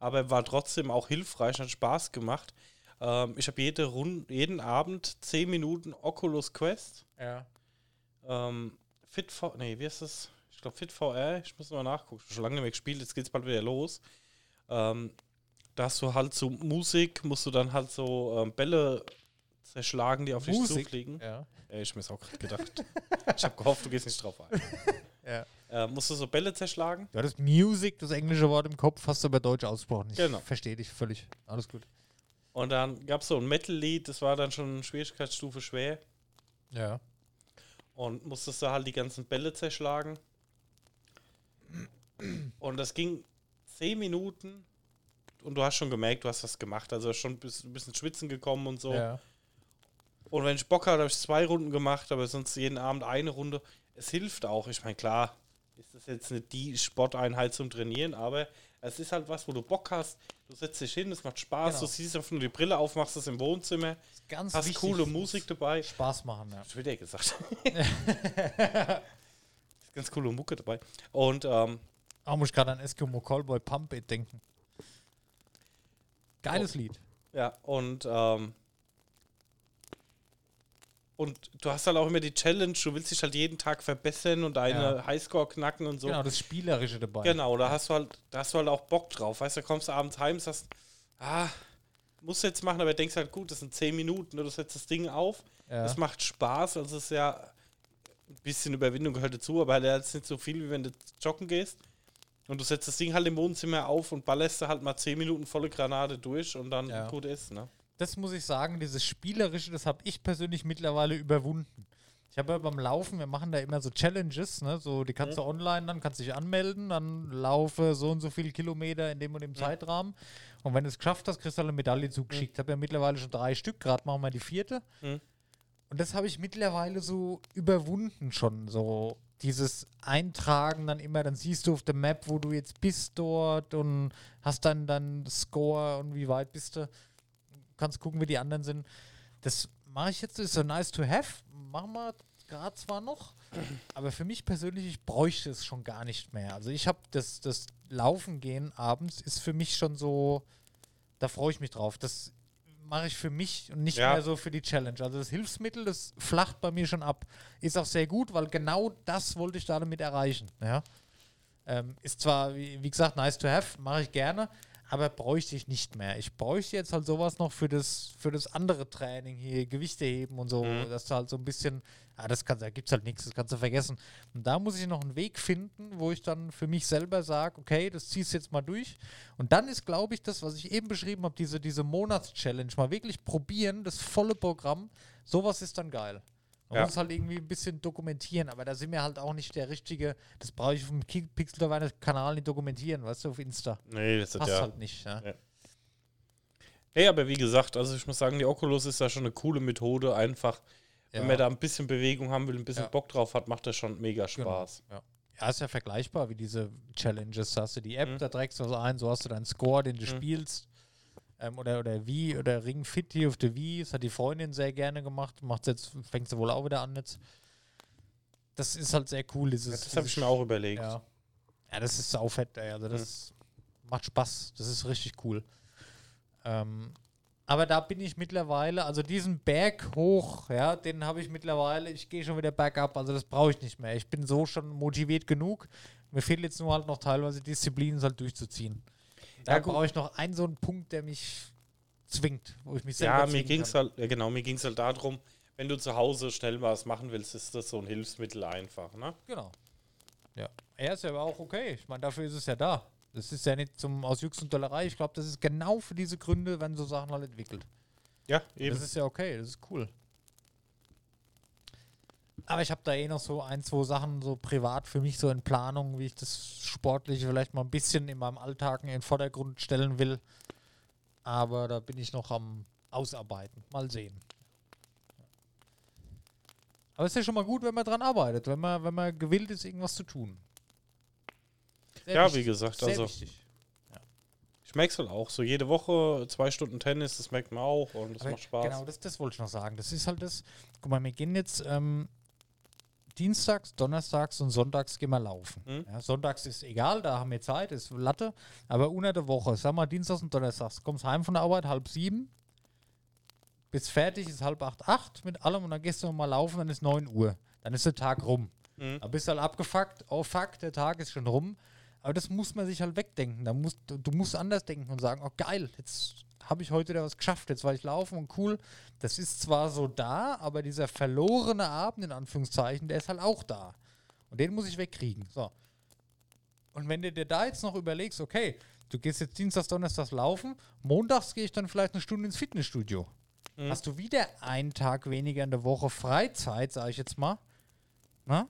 aber war trotzdem auch hilfreich, hat Spaß gemacht. Ähm, ich habe jede jeden Abend 10 Minuten Oculus Quest, Ja. ähm, Fit V, nee, wie ist das? Ich glaube Fit VR, ich muss mal nachgucken, schon lange nicht mehr gespielt, jetzt geht's bald wieder los. Ähm, da hast du halt so Musik, musst du dann halt so ähm, Bälle zerschlagen, die auf dich Musik? zufliegen. Ja. Ja, ich mir auch gerade gedacht. ich habe gehofft, du gehst nicht drauf ein. Ja. Äh, musst du so Bälle zerschlagen? Du hattest Music, das englische Wort im Kopf, hast du aber Deutsch ausgesprochen. Ich Genau. verstehe dich völlig. Alles gut. Und dann gab es so ein Metal-Lied, das war dann schon Schwierigkeitsstufe schwer. Ja. Und musstest du halt die ganzen Bälle zerschlagen. Und das ging zehn Minuten. Und du hast schon gemerkt, du hast was gemacht. Also schon ein bisschen, ein bisschen schwitzen gekommen und so. Ja. Und wenn ich Bock hatte, habe ich zwei Runden gemacht, aber sonst jeden Abend eine Runde. Es hilft auch. Ich meine, klar, ist das jetzt nicht die Sporteinheit zum Trainieren, aber es ist halt was, wo du Bock hast. Du setzt dich hin, es macht Spaß. Genau. Du siehst einfach nur die Brille auf, machst es im Wohnzimmer, Ist ganz hast wichtig, coole Musik dabei. Spaß machen, ja. Ich wieder gesagt. ist ganz coole Mucke dabei. Und ähm, Auch muss ich gerade an Eskimo Callboy Pump It denken. Geiles Lied. ja, und ähm, und du hast halt auch immer die Challenge, du willst dich halt jeden Tag verbessern und deine Ja. Highscore knacken und so. Genau, das Spielerische dabei. Genau, da hast du halt, da hast du halt auch Bock drauf. Weißt du, da kommst du abends heim, sagst, ah, musst du jetzt machen, aber denkst halt, gut, das sind 10 Minuten, ne, du setzt das Ding auf, Ja. es macht Spaß, also es ist ja ein bisschen Überwindung gehört dazu, aber der ist nicht so viel, wie wenn du joggen gehst. Und du setzt das Ding halt im Wohnzimmer auf und ballerst da halt mal 10 Minuten volle Granate durch und dann Ja. gut ist, ne? Das muss ich sagen, dieses Spielerische, das habe ich persönlich mittlerweile überwunden. Ich habe ja beim Laufen, wir machen da immer so Challenges, ne? So, die kannst du online, dann kannst du dich anmelden, dann laufe so und so viele Kilometer in dem und dem Zeitrahmen. Und wenn du es geschafft hast, kriegst du eine Medaille zugeschickt. Ich habe ja mittlerweile schon drei Stück, gerade machen wir die vierte. Mhm. Und das habe ich mittlerweile so überwunden schon. So dieses Eintragen dann immer, dann siehst du auf der Map, wo du jetzt bist dort und hast dann dann Score und wie weit bist du kannst gucken, wie die anderen sind. Das mache ich jetzt, ist so nice to have. Machen wir gerade zwar noch, aber für mich persönlich, ich bräuchte es schon gar nicht mehr. Also ich habe das, das Laufen gehen abends ist für mich schon so, da freue ich mich drauf. Das mache ich für mich und nicht Ja. mehr so für die Challenge. Also das Hilfsmittel, das flacht bei mir schon ab. Ist auch sehr gut, weil genau das wollte ich da damit erreichen. Ja. Ähm, ist zwar, wie, wie gesagt, nice to have, mache ich gerne, aber bräuchte ich nicht mehr. Ich bräuchte jetzt halt sowas noch für das, für das andere Training hier, Gewichte heben und so, Mhm. dass du halt so ein bisschen, ah, das kann, da gibt es halt nichts, das kannst du vergessen. Und da muss ich noch einen Weg finden, wo ich dann für mich selber sage, okay, das ziehst du jetzt mal durch. Und dann ist, glaube ich, das, was ich eben beschrieben habe, diese, diese Monats-Challenge, mal wirklich probieren, das volle Programm, sowas ist dann geil. Man Ja. muss halt irgendwie ein bisschen dokumentieren, aber da sind wir halt auch nicht der richtige, das brauche ich auf dem Ki- Pixel Kanal nicht dokumentieren, weißt du, auf Insta. Nee, das ist Passt ja. halt nicht. Ja. Hey, aber wie gesagt, also ich muss sagen, die Oculus ist da schon eine coole Methode, einfach. Wenn man da ein bisschen Bewegung haben will, ein bisschen Ja. Bock drauf hat, macht das schon mega Genau. Spaß. Ja. ja, ist ja vergleichbar wie diese Challenges. Da hast du die App, Mhm. da trägst du was ein, so hast du deinen Score, den du Mhm. spielst. Ähm, oder, oder wie, oder Ring Fit hier auf der Wii, das hat die Freundin sehr gerne gemacht, macht jetzt, fängt sie wohl auch wieder an jetzt. Das ist halt sehr cool, dieses. Das habe ich mir auch überlegt. Ja. ja, das ist saufett, ey. Also das macht Spaß. Das ist richtig cool. Ähm, aber da bin ich mittlerweile, also diesen Berg hoch, ja, den habe ich mittlerweile, ich gehe schon wieder bergab, also das brauche ich nicht mehr. Ich bin so schon motiviert genug. Mir fehlt jetzt nur halt noch teilweise Disziplin, es halt durchzuziehen. Da Ja, brauche ich noch einen so einen Punkt, der mich zwingt, wo ich mich selber Ja, mir zwingen ging es kann. halt, ja genau, mir ging es halt darum, wenn du zu Hause schnell was machen willst, ist das so ein Hilfsmittel einfach, ne? Genau. Ja. Er ist ja aber auch okay. Ich meine, dafür ist es ja da. Das ist ja nicht zum aus Jux und Dollerei. Ich glaube, das ist genau für diese Gründe, wenn so Sachen halt entwickelt. Ja, eben. Das ist ja okay, das ist cool. Aber ich habe da eh noch so ein, zwei Sachen so privat für mich so in Planung, wie ich das Sportliche vielleicht mal ein bisschen in meinem Alltag in den Vordergrund stellen will. Aber da bin ich noch am Ausarbeiten. Mal sehen. Aber es ist ja schon mal gut, wenn man dran arbeitet, wenn man, wenn man gewillt ist, irgendwas zu tun. Sehr ja, wichtig, wie gesagt, sehr also wichtig. ich merke es halt auch. So jede Woche zwei Stunden Tennis, das merkt man auch und das Aber macht Spaß. Genau, das, das wollte ich noch sagen. Das ist halt das. Guck mal, wir gehen jetzt ähm, Dienstags, Donnerstags und Sonntags gehen wir laufen. Mhm. Ja, Sonntags ist egal, da haben wir Zeit, ist Latte. Aber unter der Woche, sag mal Dienstags und Donnerstags, kommst heim von der Arbeit halb sieben, bist fertig, ist halb acht, acht mit allem und dann gehst du mal laufen, dann ist neun Uhr. Dann ist der Tag rum. Mhm. Da bist du halt abgefuckt, oh fuck, der Tag ist schon rum. Aber das muss man sich halt wegdenken. Da musst, du, musst anders denken und sagen, oh geil, jetzt habe ich heute wieder was geschafft, jetzt war ich laufen und cool. Das ist zwar so da, aber dieser verlorene Abend, in Anführungszeichen, der ist halt auch da. Und den muss ich wegkriegen. So. Und wenn du dir da jetzt noch überlegst, okay, du gehst jetzt Dienstags, Donnerstags laufen, montags gehe ich dann vielleicht eine Stunde ins Fitnessstudio. Mhm. Hast du wieder einen Tag weniger in der Woche Freizeit, sage ich jetzt mal. Na?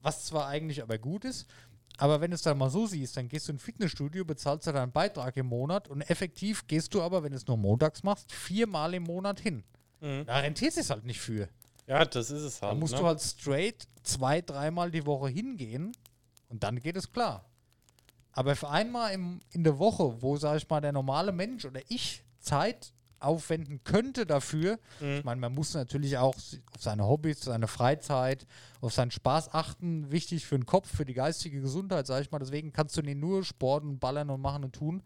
Was zwar eigentlich aber gut ist, aber wenn du es dann mal so siehst, dann gehst du ins Fitnessstudio, bezahlst du deinen Beitrag im Monat und effektiv gehst du aber, wenn du es nur montags machst, viermal im Monat hin. Mhm. Da rentiert es halt nicht für. Ja, das ist es halt. Da musst ne? du halt straight zwei, dreimal die Woche hingehen und dann geht es klar. Aber für einmal im, in der Woche, wo, sag ich mal, der normale Mensch oder ich Zeit aufwenden könnte dafür, Mhm. ich meine, man muss natürlich auch auf seine Hobbys, seine Freizeit, auf seinen Spaß achten. Wichtig für den Kopf, für die geistige Gesundheit, sage ich mal. Deswegen kannst du nicht nur sporten, ballern und machen und tun.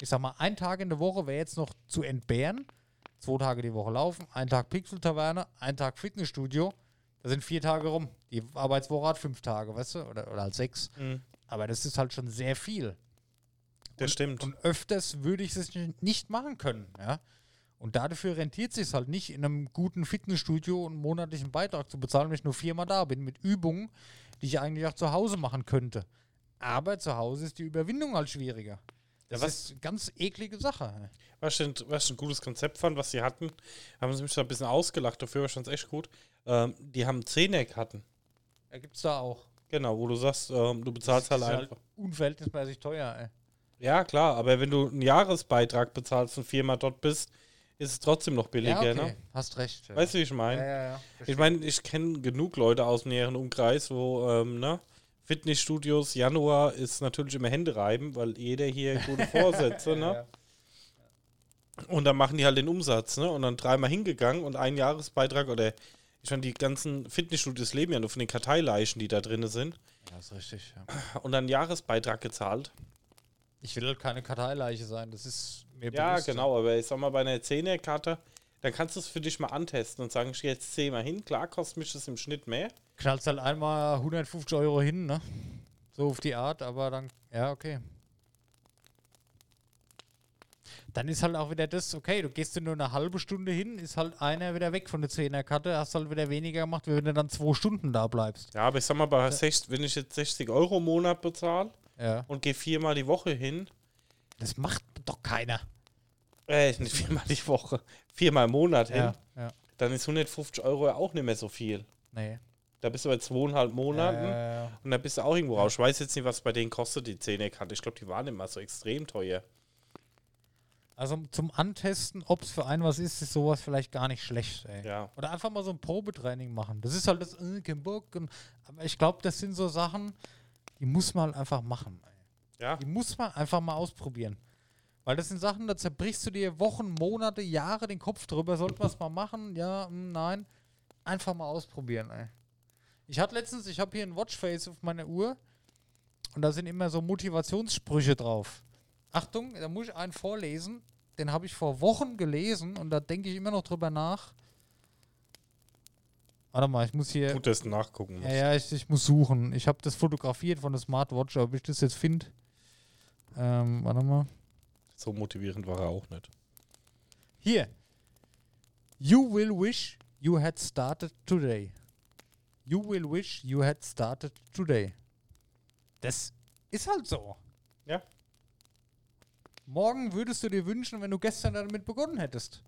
Ich sag mal, ein Tag in der Woche wäre jetzt noch zu entbehren. Zwei Tage die Woche laufen, ein Tag Pixel-Taverne, ein Tag Fitnessstudio. Da sind vier Tage rum. Die Arbeitswoche hat fünf Tage, weißt du? Oder, oder halt sechs. Mhm. Aber das ist halt schon sehr viel. Das stimmt. Und öfters würde ich es nicht machen können, ja. Und dafür rentiert sich halt nicht, in einem guten Fitnessstudio einen monatlichen Beitrag zu bezahlen, wenn ich nur viermal da bin, mit Übungen, die ich eigentlich auch zu Hause machen könnte. Aber zu Hause ist die Überwindung halt schwieriger. Das was- ist eine ganz eklige Sache. Was ich, ein- was ich ein gutes Konzept fand, was sie hatten, haben sie mich da ein bisschen ausgelacht, dafür war es echt gut. Ähm, die haben Zehnerkarten. Da gibt es da auch. Genau, wo du sagst, ähm, du bezahlst halt Das ist einfach. unverhältnismäßig teuer, ey. Ja, klar, aber wenn du einen Jahresbeitrag bezahlst und viermal dort bist, ist es trotzdem noch billiger, Ja, okay. ne? Hast recht. Ja. Weißt du, wie ich meine? ja, ja. Ich meine, ich kenne genug Leute aus dem näheren Umkreis, wo, ähm, ne? Fitnessstudios, Januar ist natürlich immer Hände reiben, weil jeder hier gute Vorsätze, ne? Ja. Und dann machen die halt den Umsatz, ne? Und dann dreimal hingegangen und ein Jahresbeitrag oder ich meine, die ganzen Fitnessstudios leben ja nur von den Karteileichen, die da drin sind. Ja, ist richtig. Ja. Und dann einen Jahresbeitrag gezahlt. Ich will halt keine Karteileiche sein, das ist mir Ja, bewusst. genau, aber ich sag mal, bei einer Zehnerkarte, dann kannst du es für dich mal antesten und sagen, ich gehe jetzt zehnmal hin. Klar kostet mich das im Schnitt mehr. knallst halt einmal 150 Euro hin, ne? So auf die Art, aber dann, ja, okay. Dann ist halt auch wieder das, okay, du gehst nur eine halbe Stunde hin, ist halt einer wieder weg von der Zehnerkarte, hast halt wieder weniger gemacht, wenn du dann zwei Stunden da bleibst. Ja, aber ich sag mal, bei 60, wenn ich jetzt 60 Euro im Monat bezahle Ja. und gehe viermal die Woche hin, Das macht doch keiner. äh, nicht viermal die Woche, viermal im Monat hin, Ja, ja. dann ist 150 Euro ja auch nicht mehr so viel. Nee. Da bist du bei zweieinhalb Monaten. Ja. Und da bist du auch irgendwo raus. Ich weiß jetzt nicht, was bei denen kostet, die Zehnerkarte. Ich glaube, die waren immer so extrem teuer. Also zum Antesten, ob es für einen was ist, ist sowas vielleicht gar nicht schlecht. Ey. Ja. Oder einfach mal so ein Probetraining machen. Das ist halt das, äh, kein Bock. Und, aber ich glaube, das sind so Sachen, die muss man einfach machen. Ey. Ja. Die muss man einfach mal ausprobieren. Weil das sind Sachen, da zerbrichst du dir Wochen, Monate, Jahre den Kopf drüber. Sollte man es mal machen? Ja, hm, nein. Einfach mal ausprobieren, ey. Ich hatte letztens, ich habe hier ein Watchface auf meiner Uhr und da sind immer so Motivationssprüche drauf. Achtung, da muss ich einen vorlesen. Den habe ich vor Wochen gelesen und da denke ich immer noch drüber nach. Warte mal, ich muss hier. Gut, dass du nachgucken musst. Ja, ja, ich, ich muss suchen. Ich habe das fotografiert von der Smartwatch, ob ich das jetzt finde. Ähm, warte mal. So motivierend war er auch nicht. Hier. You will wish you had started today. You will wish you had started today. Das ist halt so. Ja. morgen würdest du dir wünschen, wenn du gestern damit begonnen hättest.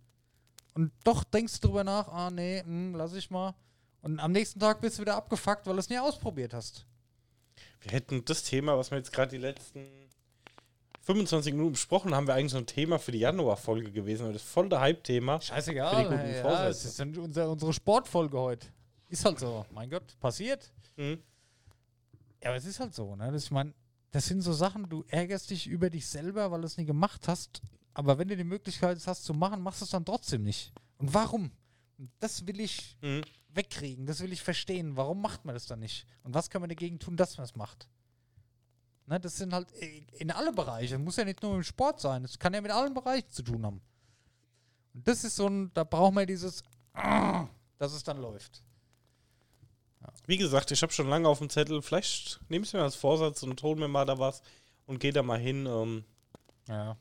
Und doch denkst du drüber nach, ah nee, hm, lass ich mal. Und am nächsten Tag bist du wieder abgefuckt, weil du es nie ausprobiert hast. Wir hätten das Thema, was wir jetzt gerade die letzten 25 Minuten besprochen haben, wir eigentlich so ein Thema für die Januar-Folge gewesen. Das ist voll der Hype-Thema. Scheißegal. Für die guten ja, Vorsätze. es ist dann unser, unsere Sportfolge heute. Ist halt so. Mein Gott, passiert. Mhm. Ja, aber es ist halt so, ne? Das, ich meine, das sind so Sachen, du ärgerst dich über dich selber, weil du es nie gemacht hast. Aber wenn du die Möglichkeit hast zu machen, machst du es dann trotzdem nicht. Und warum? Das will ich Mhm. wegkriegen, das will ich verstehen. Warum macht man das dann nicht? Und was kann man dagegen tun, dass man es macht? Ne, das sind halt in alle Bereiche. Muss ja nicht nur im Sport sein. Das kann ja mit allen Bereichen zu tun haben. Und das ist so ein, da braucht man dieses, dass es dann läuft. Wie gesagt, ich habe schon lange auf dem Zettel. Vielleicht nehme ich mir als Vorsatz und hol mir mal da was und gehe da mal hin. Ähm, Ja.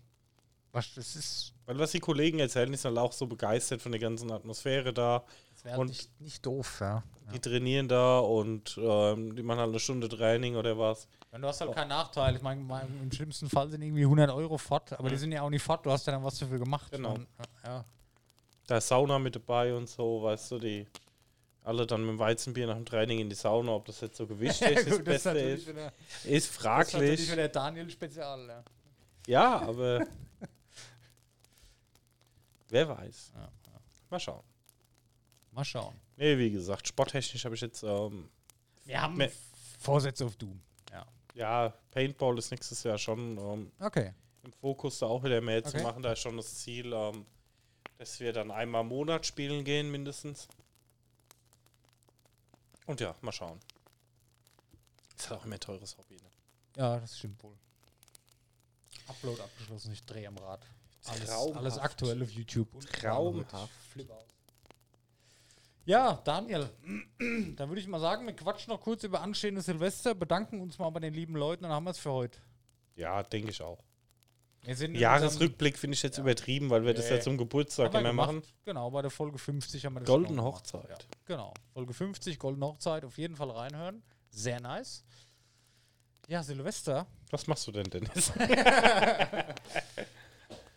Was, das ist, weil was die Kollegen erzählen, sind halt auch so begeistert von der ganzen Atmosphäre da. das wäre Und- nicht, nicht doof, ja. Die trainieren da und ähm, die machen halt eine Stunde Training oder was. Du hast halt keinen Nachteil. Ich meine, mein- im schlimmsten Fall sind irgendwie 100 Euro fort, aber die Mhm. sind ja auch nicht fort. Du hast ja dann was dafür gemacht. Genau. Und, ja. Da ist Sauna mit dabei und so, weißt du, die alle dann mit dem Weizenbier nach dem Training in die Sauna, ob das jetzt so gewichtig das, Gut, Beste natürlich ist, wieder- ist das ist fraglich. wieder Daniel Spezial. Ja. Ja, aber wer weiß. Ja, Mal schauen. Mal schauen. Nee, wie gesagt, sporttechnisch habe ich jetzt, ähm, Wir haben Vorsätze auf Doom. Ja. Paintball ist nächstes Jahr schon ähm, Okay. im Fokus, da auch wieder mehr zu Okay. machen. Da ist schon das Ziel, ähm, dass wir dann einmal im Monat spielen gehen, mindestens. Und ja, mal schauen. Ist halt auch immer ein teures Hobby, ne? Ja, das stimmt wohl. Upload abgeschlossen, ich drehe am Rad. Alles, Traumhaft. alles aktuell auf YouTube. Und Traumhaft. Ich flipp aus. Ja, Daniel, dann würde ich mal sagen, wir quatschen noch kurz über anstehende Silvester, bedanken uns mal bei den lieben Leuten und dann haben wir es für heute. Ja, denke ich auch. Jahresrückblick finde ich jetzt Ja. übertrieben, weil wir das Nee. ja zum Geburtstag immer gemacht. machen. Genau, bei der Folge 50 haben wir das Goldene gemacht. Hochzeit. Ja, genau, Folge 50, Goldene Hochzeit, auf jeden Fall reinhören. Sehr nice. Ja, Silvester. Was machst du denn, Dennis?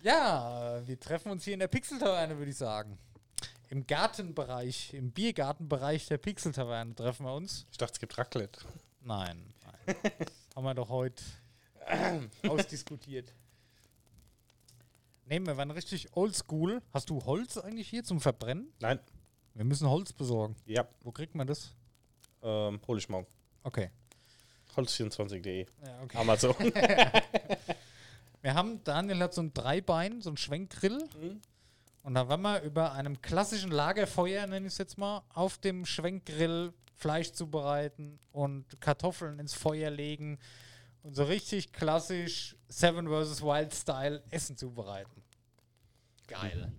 Ja, wir treffen uns hier in der Pixel-Taverne, würde ich sagen. Im Gartenbereich, im Biergartenbereich der Pixel-Taverne treffen wir uns. Ich dachte, es gibt Raclette. Nein, nein. haben wir doch heute ausdiskutiert. Nehmen wir waren richtig oldschool. Hast du Holz eigentlich hier zum Verbrennen? Nein. Wir müssen Holz besorgen. Ja, Wo kriegt man das? ähm, hol ich morgen. Okay. Holz24.de. Ja, okay. Amazon. Wir haben, Daniel hat so ein Dreibein, so ein Schwenkgrill. Und da waren wir über einem klassischen Lagerfeuer, nenne ich es jetzt mal, auf dem Schwenkgrill Fleisch zubereiten und Kartoffeln ins Feuer legen und so richtig klassisch Seven vs. Wild Style Essen zubereiten. Geil.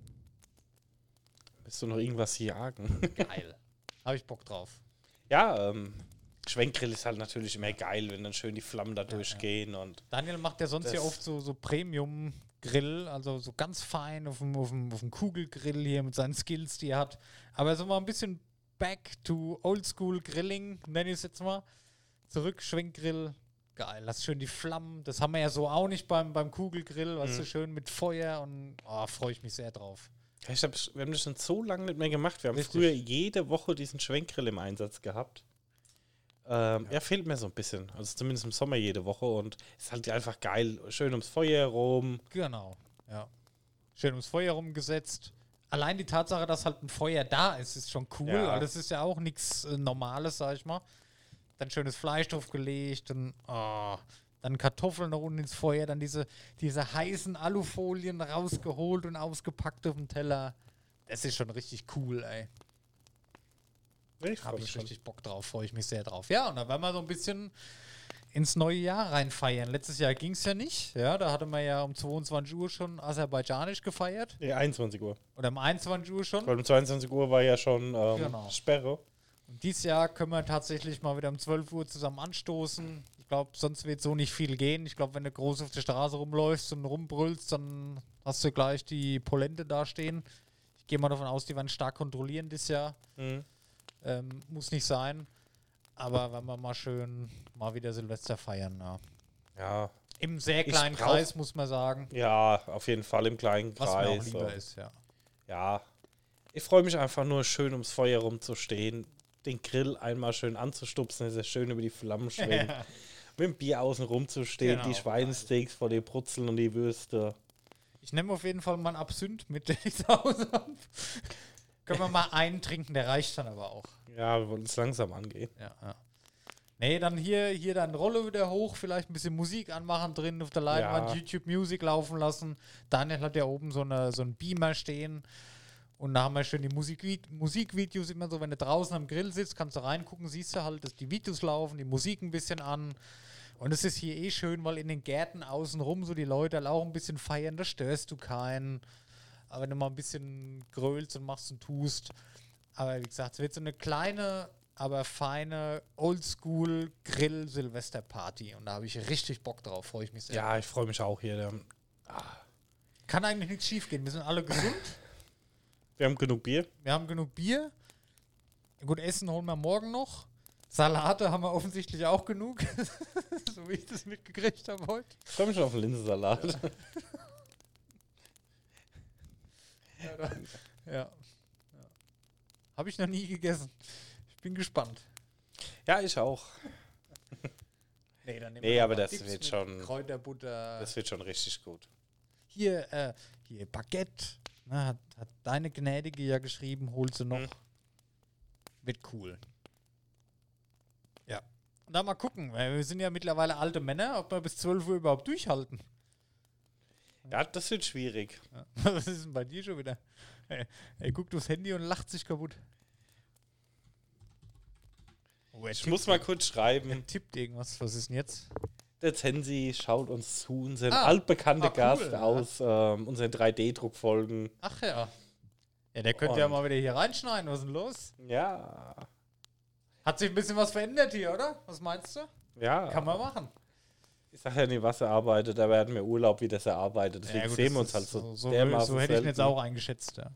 Willst du noch irgendwas jagen? Geil. Habe ich Bock drauf. ja, ähm, Schwenkgrill ist halt natürlich immer geil, wenn dann schön die Flammen da durchgehen und Daniel macht ja sonst ja oft so, so Premium-Grill, also so ganz fein auf dem, auf, dem, auf dem Kugelgrill hier mit seinen Skills, die er hat. Aber so mal ein bisschen back to oldschool Grilling, nenne ich es jetzt mal. Zurück, Schwenkgrill. Geil, lass schön die Flammen. Das haben wir ja so auch nicht beim, beim Kugelgrill, weißt du, schön mit Feuer und oh, freue ich mich sehr drauf. Hab, wir haben das schon so lange nicht mehr gemacht. Wir haben Richtig. früher jede Woche diesen Schwenkgrill im Einsatz gehabt. Ähm, ja. fehlt mir so ein bisschen. Also zumindest im Sommer jede Woche und ist halt einfach geil. Schön ums Feuer rum. Genau, ja. Schön ums Feuer rumgesetzt. Allein die Tatsache, dass halt ein Feuer da ist, ist schon cool. Ja. das ist ja auch nichts äh, Normales, sag ich mal. Dann schönes Fleisch draufgelegt und oh, dann Kartoffeln noch unten ins Feuer, dann diese, diese heißen Alufolien rausgeholt und ausgepackt auf dem Teller. Das ist schon richtig cool, ey. Ich Habe ich richtig Bock drauf, freue ich mich sehr drauf. Ja, und da werden wir so ein bisschen ins neue Jahr reinfeiern. Letztes Jahr ging es ja nicht. Ja, da hatte man ja um 22 Uhr schon aserbaidschanisch gefeiert. Nee, 21 Uhr. Oder um 21 Uhr schon. Weil um 22 Uhr war ja schon ähm, Genau. Sperre. Und dieses Jahr können wir tatsächlich mal wieder um 12 Uhr zusammen anstoßen. Ich glaube, sonst wird so nicht viel gehen. Ich glaube, wenn du groß auf der Straße rumläufst und rumbrüllst, dann hast du gleich die Polente dastehen. Ich gehe mal davon aus, die werden stark kontrollieren dieses Jahr. Mhm. Ähm, muss nicht sein. Aber wenn wir mal schön mal wieder Silvester feiern, ja. Ja, Im sehr kleinen brauch- Kreis, muss man sagen. ja, auf jeden Fall im kleinen Was mir auch Kreis. lieber ist, ja. Ja, ich freue mich einfach nur schön ums Feuer rumzustehen, den Grill einmal schön anzustupsen, dass er schön über die Flammen schwimmt, mit dem Bier außen rumzustehen, Genau, die Schweinesteaks vor dir brutzeln und die Würste. Ich nehme auf jeden Fall mal einen Absinth mit, den ich zu Hause habe. Können wir mal einen trinken, der reicht dann aber auch. Ja, wir wollen es langsam angehen. Ja, ja. Nee, dann hier, hier dann Rolle wieder hoch, vielleicht ein bisschen Musik anmachen drin auf der Leinwand, Ja. YouTube Music laufen lassen. Daniel hat ja oben so, eine, so einen Beamer stehen. Und da haben wir schön die Musikvi Musikvideos immer so, wenn du draußen am Grill sitzt, kannst du reingucken, siehst du halt, dass die Videos laufen, die Musik ein bisschen an. Und es ist hier eh schön, weil in den Gärten außenrum so die Leute halt auch ein bisschen feiern, da störst du keinen. Aber wenn du mal ein bisschen grölst und machst und tust. Aber wie gesagt, es wird so eine kleine, aber feine Oldschool-Grill-Silvester-Party. Und da habe ich richtig Bock drauf, freue ich mich sehr. Ja, ich freue mich auch hier. Kann eigentlich nichts schief gehen. Wir sind alle gesund. Wir haben genug Bier. Wir haben genug Bier. Gut, Essen holen wir morgen noch. Salate haben wir offensichtlich auch genug. so wie ich das mitgekriegt habe heute. Ich freue mich schon auf Linsensalat. Ja. ja. Habe ich noch nie gegessen. Ich bin gespannt. Ja, ich auch. Nee, dann nehmen Nee, aber das Dips wird schon- Kräuterbutter. Das wird schon richtig gut. hier, äh, hier Baguette. Na, hat, hat deine Gnädige ja geschrieben, holt sie noch. Hm. Wird cool. Ja. Dann mal gucken, wir sind ja mittlerweile alte Männer, ob wir bis 12 Uhr überhaupt durchhalten. Ja, das wird schwierig. Ja. Was ist denn bei dir schon wieder? Er, er guckt aufs Handy und lacht sich kaputt. Oh, Ich muss mal kurz schreiben. er tippt irgendwas. Was ist denn jetzt? Der Zensi schaut uns zu, unser Ah. altbekannter Ah, cool, Gast ja. aus ähm, unseren 3D-Druckfolgen. Ach ja. Ja, der könnte ja Und- mal wieder hier reinschneiden. Was ist denn los? Ja. Hat sich ein bisschen was verändert hier, oder? Was meinst du? Ja. Kann man machen. Ich sag ja nie, was er arbeitet, aber er hat mehr Urlaub, wie das er arbeitet. Deswegen Ja, gut, sehen wir uns halt so, so, so hätte ich ihn jetzt auch eingeschätzt, ja.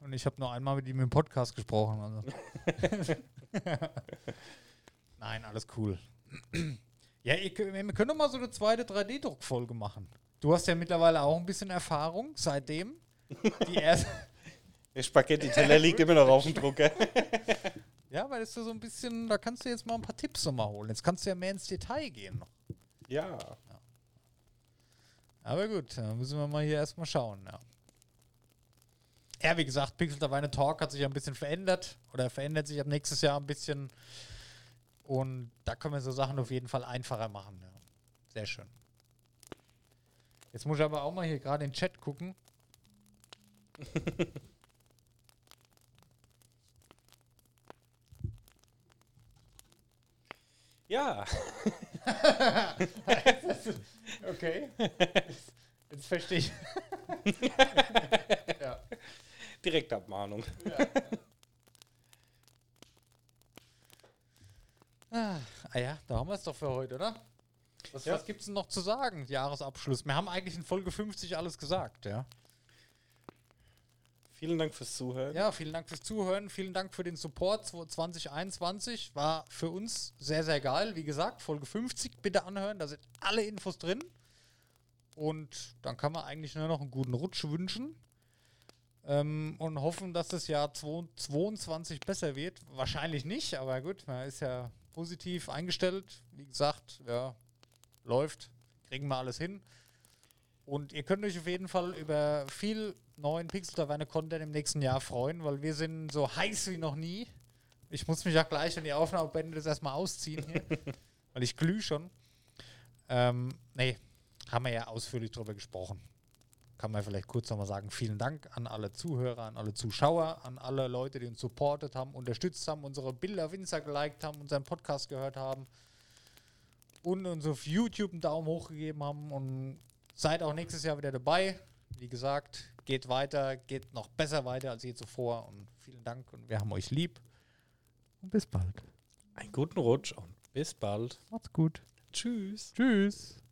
Und ich habe nur einmal mit ihm im Podcast gesprochen. Also. Nein, alles cool. ja, ihr, wir können doch mal so eine zweite 3D-Druckfolge machen. Du hast ja mittlerweile auch ein bisschen Erfahrung seitdem. Die erste, Der Spaghetti-Teller liegt immer noch auf dem Drucker. ja, weil das ist so ein bisschen, da kannst du jetzt mal ein paar Tipps nochmal holen. Jetzt kannst du ja mehr ins Detail gehen noch. Ja. Aber gut, dann müssen wir mal hier erstmal schauen, ja. Ja, wie gesagt, Pixel der Weine Talk hat sich ja ein bisschen verändert oder verändert sich ab nächstes Jahr ein bisschen. Und da können wir so Sachen auf jeden Fall einfacher machen. Ja. Sehr schön. Jetzt muss ich aber auch mal hier gerade in den Chat gucken. Ja. Okay. Jetzt verstehe ich. ja. Direktabmahnung. Ah, ah ja, da haben wir es doch für heute, oder? Was, Ja. was gibt es denn noch zu sagen? Jahresabschluss. Wir haben eigentlich in Folge 50 alles gesagt, ja. Vielen Dank fürs Zuhören. Ja, vielen Dank fürs Zuhören. Vielen Dank für den Support 2021. War für uns sehr, sehr geil. Wie gesagt, Folge 50 bitte anhören. Da sind alle Infos drin. Und dann kann man eigentlich nur noch einen guten Rutsch wünschen. Ähm, und hoffen, dass das Jahr 2022 besser wird. Wahrscheinlich nicht, aber gut, man ist ja positiv eingestellt. Wie gesagt, ja, läuft. Kriegen wir alles hin. Und ihr könnt euch auf jeden Fall über viel neuen Pixel Taverne Content im nächsten Jahr freuen, weil wir sind so heiß wie noch nie. Ich muss mich ja gleich, wenn die Aufnahme beendet ist, erstmal ausziehen hier, weil ich glüh schon. Ähm, nee, haben wir ja ausführlich drüber gesprochen. Kann man vielleicht kurz nochmal sagen, vielen Dank an alle Zuhörer, an alle Zuschauer, an alle Leute, die uns supportet haben, unterstützt haben, unsere Bilder auf Insta geliked haben, unseren Podcast gehört haben und uns auf YouTube einen Daumen hoch gegeben haben und seid auch nächstes Jahr wieder dabei. Wie gesagt, geht weiter, geht noch besser weiter als je zuvor und vielen Dank und wir haben euch lieb. Und bis bald. Einen guten Rutsch und bis bald. Macht's gut. Tschüss. Tschüss.